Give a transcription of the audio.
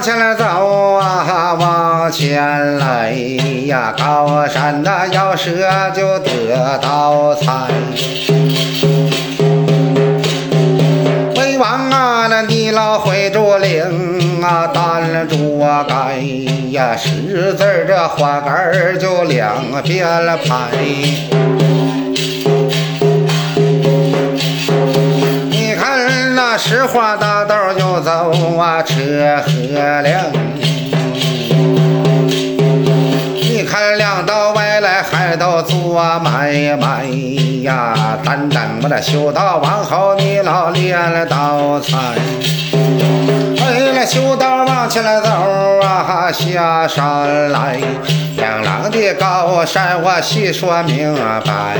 往前来走啊，往前来呀，高山那要蛇就得到财。为王啊，那你老会竹岭啊，担住啊盖呀，十字这花杆就两边排。那石化大道就走啊，车和辆。你看两道外来还都做买卖呀，单等我那修道往后你老练了道财。哎，那修道往前来走啊，下山来，两郎的高山我细说明白。